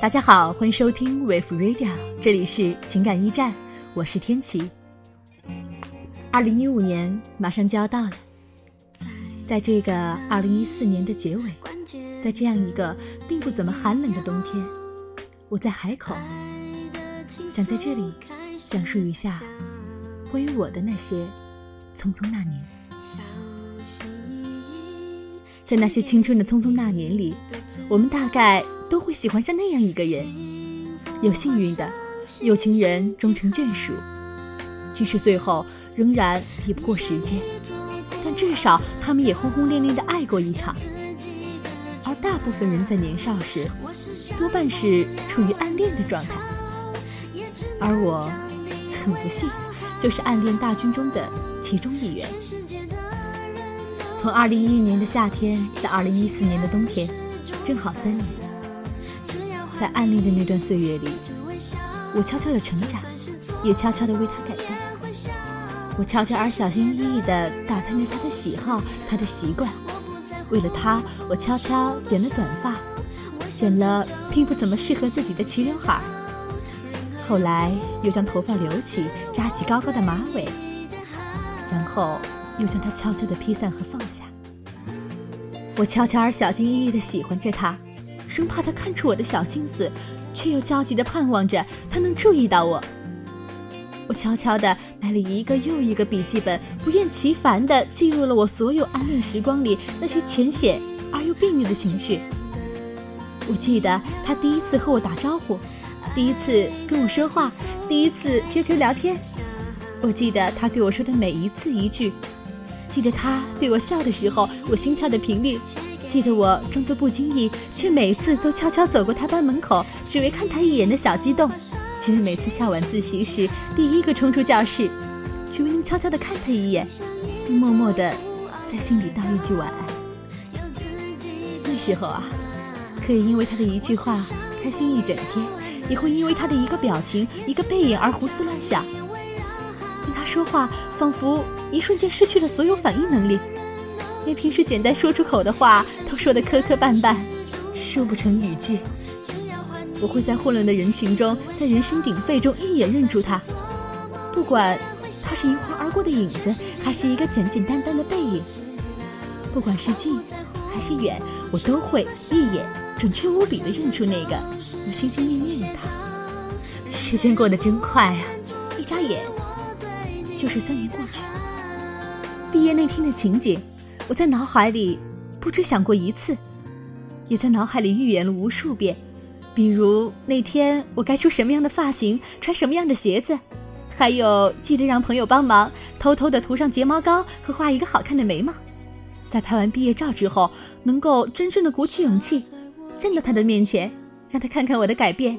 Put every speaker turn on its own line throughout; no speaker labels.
大家好，欢迎收听 Wave Radio，这里是情感驿站，我是天琪。二零一五年马上就要到了，在这个二零一四年的结尾，在这样一个并不怎么寒冷的冬天，我在海口，想在这里讲述一下关于我的那些匆匆那年。在那些青春的匆匆那年里，我们大概都会喜欢上那样一个人。有幸运的，有情人终成眷属，即使最后仍然抵不过时间，但至少他们也轰轰烈烈的爱过一场。而大部分人在年少时，多半是处于暗恋的状态。而我，很不幸，就是暗恋大军中的其中一员。从二零一一年的夏天到二零一四年的冬天，正好三年。在暗恋的那段岁月里，我悄悄的成长，也悄悄的为他改变。我悄悄而小心翼翼地打探着他的喜好，他的习惯。为了他，我悄悄剪了短发，剪了并不怎么适合自己的齐刘海。后来又将头发留起，扎起高高的马尾，然后。又将它悄悄地披散和放下。我悄悄而小心翼翼地喜欢着他，生怕他看出我的小心思，却又焦急地盼望着他能注意到我。我悄悄地买了一个又一个笔记本，不厌其烦地记录了我所有暗恋时光里那些浅显而又别扭的情绪。我记得他第一次和我打招呼，第一次跟我说话，第一次 QQ 聊天。我记得他对我说的每一字一句。记得他对我笑的时候，我心跳的频率；记得我装作不经意，却每次都悄悄走过他班门口，只为看他一眼的小激动；记得每次下晚自习时，第一个冲出教室，只为能悄悄的看他一眼，并默默的在心里道一句晚安。那时候啊，可以因为他的一句话开心一整天，也会因为他的一个表情、一个背影而胡思乱想。听他说话，仿佛……一瞬间失去了所有反应能力，连平时简单说出口的话都说得磕磕绊绊，说不成语句。我会在混乱的人群中，在人声鼎沸中一眼认出他，不管他是一晃而过的影子，还是一个简简单单的背影，不管是近还是远，我都会一眼准确无比地认出那个我心心念念的他。时间过得真快啊，一眨眼就是三年过去。毕业那天的情景，我在脑海里不止想过一次，也在脑海里预演了无数遍。比如那天我该梳什么样的发型，穿什么样的鞋子，还有记得让朋友帮忙偷偷的涂上睫毛膏和画一个好看的眉毛。在拍完毕业照之后，能够真正的鼓起勇气，站到他的面前，让他看看我的改变，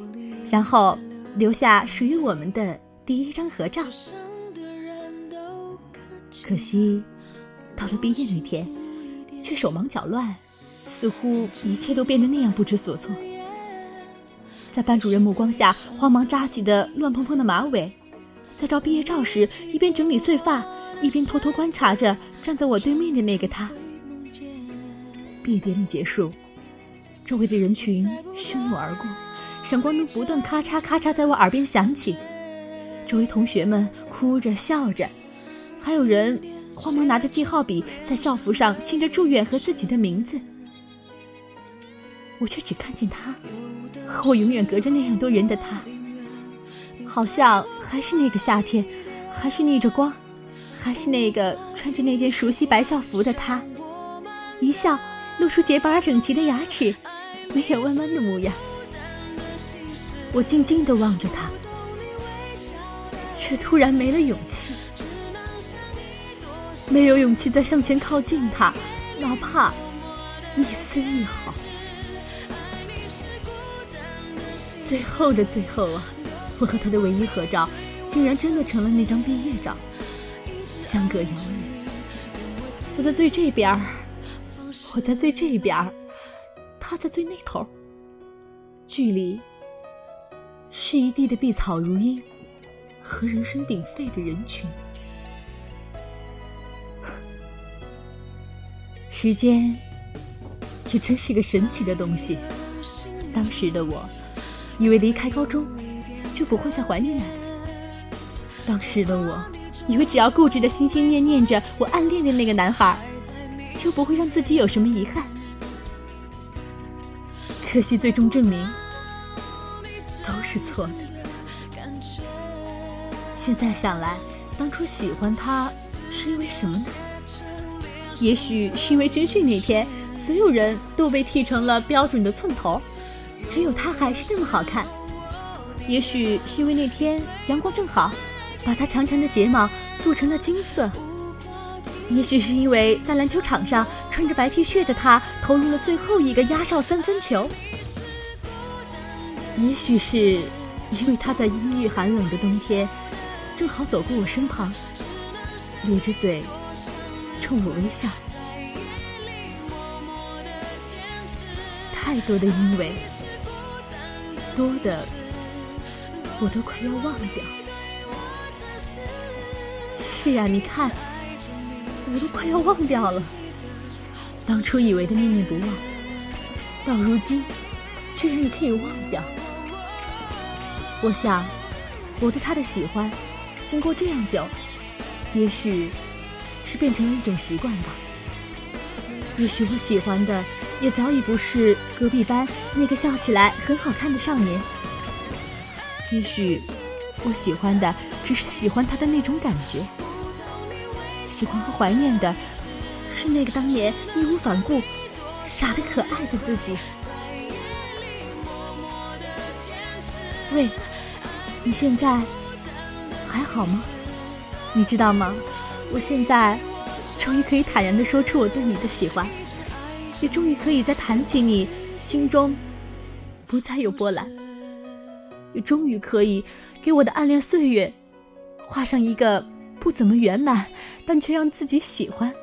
然后留下属于我们的第一张合照。可惜，到了毕业那天，却手忙脚乱，似乎一切都变得那样不知所措。在班主任目光下，慌忙扎起的乱蓬蓬的马尾；在照毕业照时，一边整理碎发，一边偷偷观察着站在我对面的那个他。毕业典礼结束，周围的人群汹涌而过，闪光灯不断咔嚓咔嚓在我耳边响起，周围同学们哭着笑着。还有人慌忙拿着记号笔在校服上签着祝愿和自己的名字，我却只看见他，和我永远隔着那样多人的他，好像还是那个夏天，还是逆着光，还是那个穿着那件熟悉白校服的他，一笑露出洁白而整齐的牙齿，眉眼弯弯的模样。我静静地望着他，却突然没了勇气。没有勇气再上前靠近他，哪怕一丝一毫。最后的最后啊，我和他的唯一合照，竟然真的成了那张毕业照，相隔遥远。我在最这边儿，我在最这边儿，他在最那头，距离是一地的碧草如茵和人声鼎沸的人群。时间，也真是个神奇的东西。当时的我，以为离开高中就不会再怀念奶奶。当时的我，以为只要固执的心心念念着我暗恋的那个男孩，就不会让自己有什么遗憾。可惜最终证明都是错的。现在想来，当初喜欢他是因为什么呢？也许是因为军训那天，所有人都被剃成了标准的寸头，只有他还是那么好看。也许是因为那天阳光正好，把他长长的睫毛镀成了金色。也许是因为在篮球场上穿着白 T 恤的他投入了最后一个压哨三分球。也许是因为他在阴郁寒冷的冬天，正好走过我身旁，咧着嘴。冲我微笑，太多的因为，多的我都快要忘掉。是呀，你看，我都快要忘掉了。当初以为的念念不忘，到如今居然也可以忘掉。我想，我对他的喜欢，经过这样久，也许。是变成了一种习惯吧。也许我喜欢的，也早已不是隔壁班那个笑起来很好看的少年。也许我喜欢的，只是喜欢他的那种感觉。喜欢和怀念的，是那个当年义无反顾、傻得可爱的自己。喂，你现在还好吗？你知道吗？我现在终于可以坦然的说出我对你的喜欢，也终于可以在谈起你心中不再有波澜，也终于可以给我的暗恋岁月画上一个不怎么圆满，但却让自己喜欢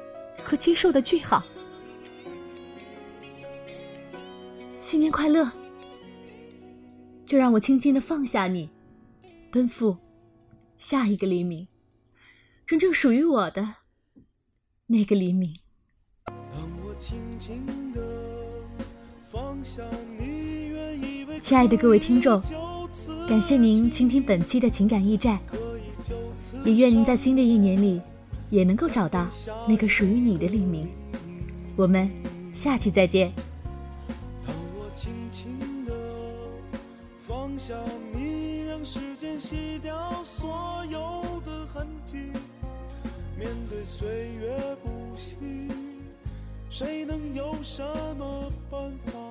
和接受的句号。新年快乐！就让我轻轻的放下你，奔赴下一个黎明。真正属于我的那个黎明。亲爱的各位听众，感谢您倾听本期的情感驿站，也愿您在新的一年里也能够找到那个属于你的黎明。我们下期再见。放下你，让时间洗掉所有的痕迹。面对岁月不息，谁能有什么办法？